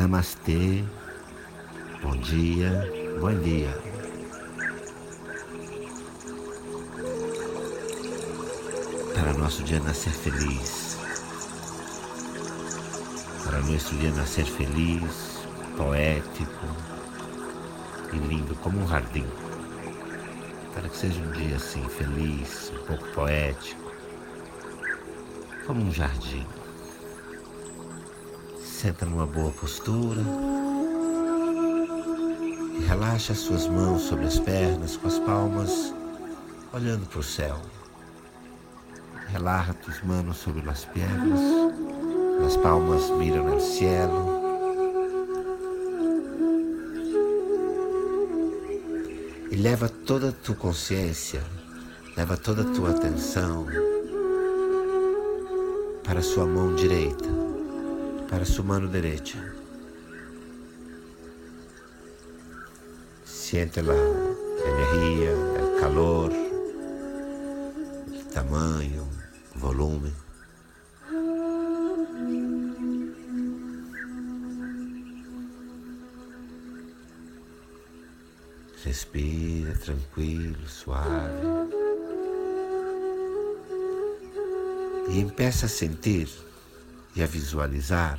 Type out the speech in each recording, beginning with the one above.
Namastê, bom dia, bom dia. Para nosso dia nascer feliz, para nosso dia nascer feliz, poético e lindo como um jardim. Para que seja um dia assim feliz, um pouco poético, como um jardim. Senta numa boa postura e relaxa as suas mãos sobre as pernas com as palmas olhando para o céu. Relaja tus manos sobre as pernas, as palmas miram ao cielo. E leva toda a tua consciência, leva toda a tua atenção para a sua mão direita para su mano derecha. Siente la energía, el calor, el tamaño, volumen. Respira tranquilo, suave. E empieza a sentir e a visualizar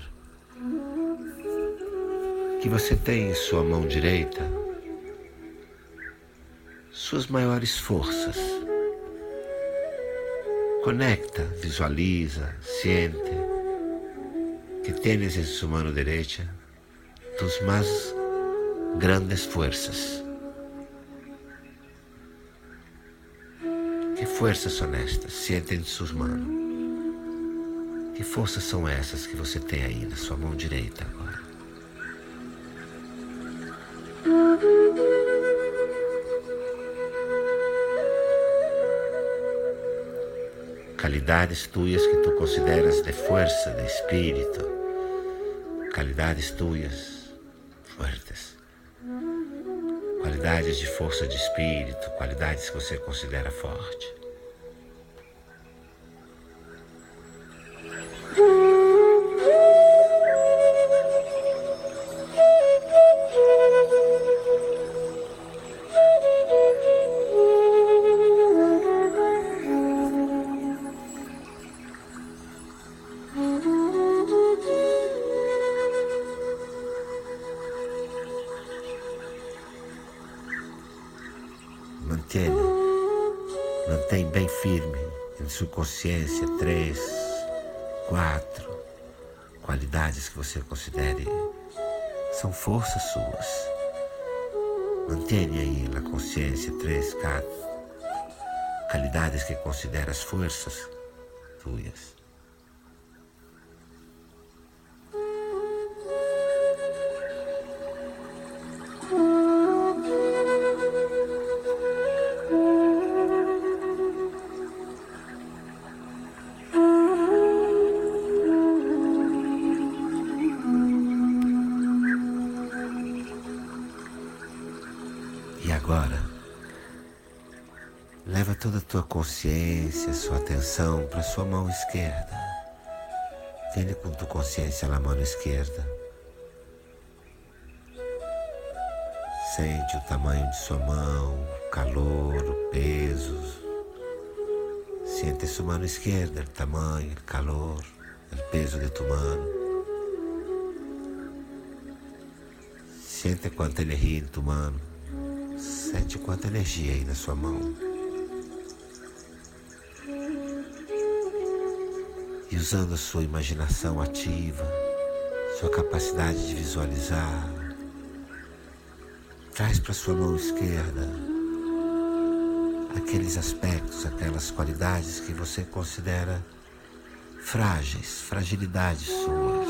que você tem em sua mão direita suas maiores forças. Conecta, visualiza, siente que tens em sua mão direita tus mais grandes forças. Que forças são estas? Siente suas mãos. Que forças são essas que você tem aí na sua mão direita agora? Qualidades tuas que tu consideras de força, de espírito, qualidades tuas fortes, qualidades de força de espírito, qualidades que você considera forte. Sua consciência três, quatro qualidades que você considere são forças suas. Mantenha aí na consciência três, quatro qualidades que consideras forças tuas. Leva toda a tua consciência, sua atenção para sua mão esquerda. Vende com tua consciência na mão esquerda. Sente o tamanho de sua mão, o calor, o peso. Sente sua mão esquerda, o tamanho, o calor, o peso de tu mão. Sente quanta energia em tu mão. Sente quanta energia aí na sua mão. E usando a sua imaginação ativa, sua capacidade de visualizar, traz para sua mão esquerda aqueles aspectos, aquelas qualidades que você considera frágeis, fragilidades suas.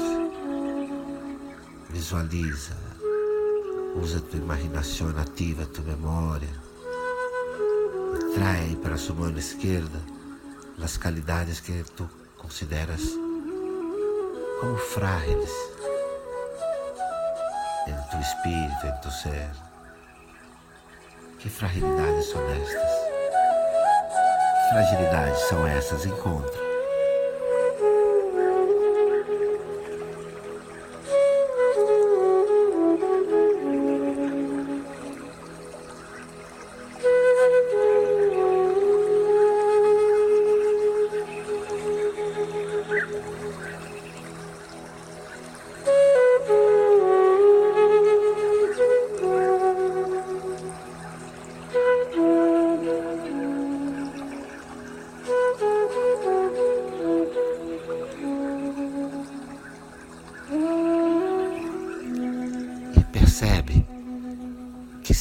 Visualiza Usa tua imaginação ativa, tua memória. E trai para sua mão esquerda as qualidades que tu consideras como frágeis em tu espírito, em tu ser. Que fragilidades são estas? Fragilidades são essas? Encontra.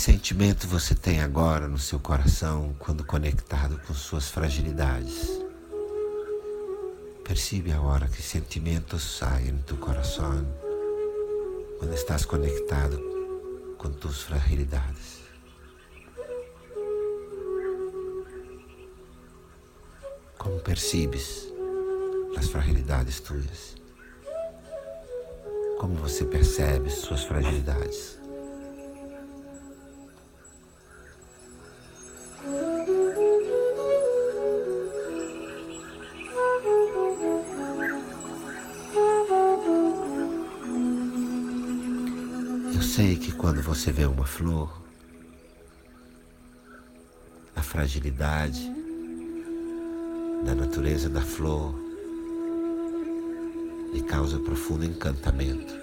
Sentimento você tem agora no seu coração quando conectado com suas fragilidades. Percebe agora que sentimentos saem do coração quando estás conectado com tuas fragilidades. Como percebes as fragilidades tuas? Como você percebe suas fragilidades? Quando você vê uma flor, a fragilidade da natureza da flor lhe causa profundo encantamento.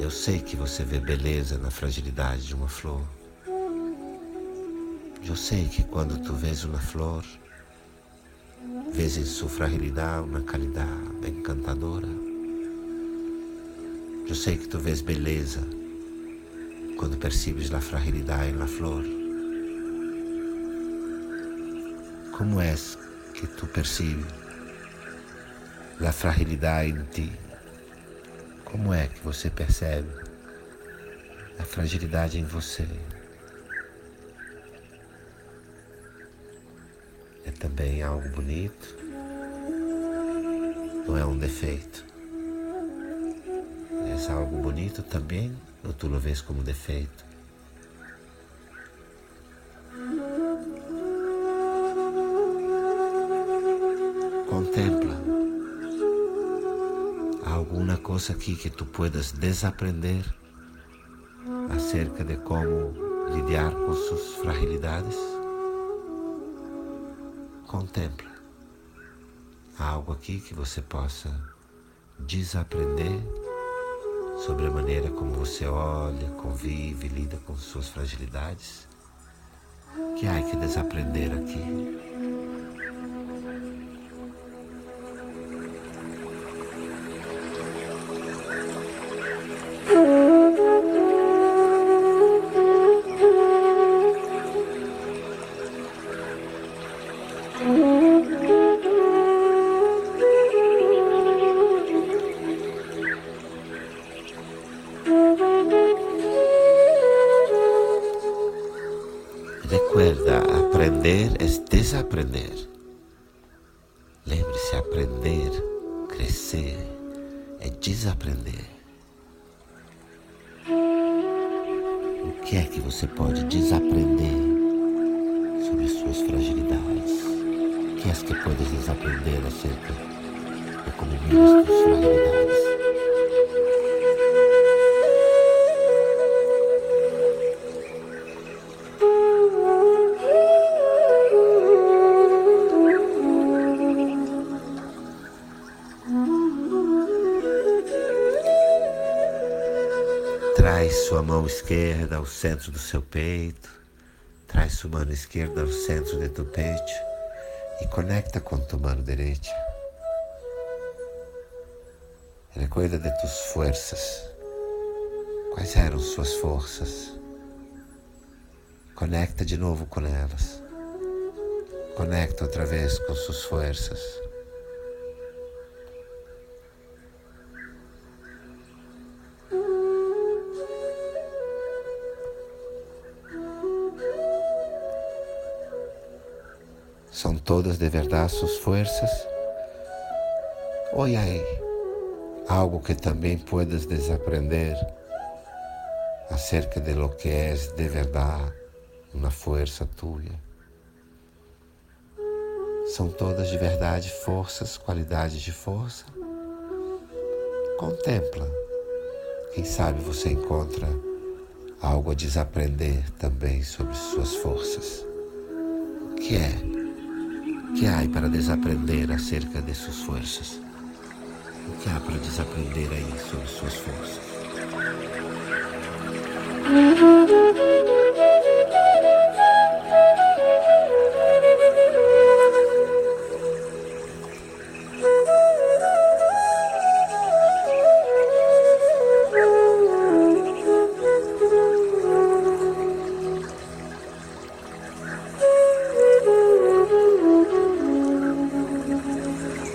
Eu sei que você vê beleza na fragilidade de uma flor. Eu sei que quando tu vês uma flor, vês em sua fragilidade uma qualidade encantadora. Eu sei que tu vês beleza quando percebes a fragilidade na flor. Como é que tu percebes a fragilidade em ti? Como é que você percebe a fragilidade em você? É também algo bonito? Ou é um defeito? É algo bonito também ou tu lo vês como defeito? Contempla alguma coisa aqui que tu puedas desaprender acerca de como lidar com suas fragilidades? Contempla. Há algo aqui que você possa desaprender sobre a maneira como você olha, convive, lida com suas fragilidades? Que há que desaprender aqui? Recuerda, aprender é desaprender. Lembre-se, aprender, crescer é desaprender. O que é que você pode desaprender sobre suas fragilidades? O que é que podes desaprender acerca de como vives suas fragilidades? Traz sua mão esquerda ao centro do seu peito. Traz sua mão esquerda ao centro de tu peito e conecta com tua mão direita. Recuerda de tuas forças. Quais eram suas forças? Conecta de novo com elas. Conecta outra vez com suas forças. Todas de verdade suas forças? Ou aí algo que também puedes desaprender acerca de lo que é de verdade uma força tua? São todas de verdade forças, qualidades de força? Contempla. Quem sabe você encontra algo a desaprender também sobre suas forças. O que é? que há para desaprender acerca de suas forças? O que há para desaprender aí sobre suas forças?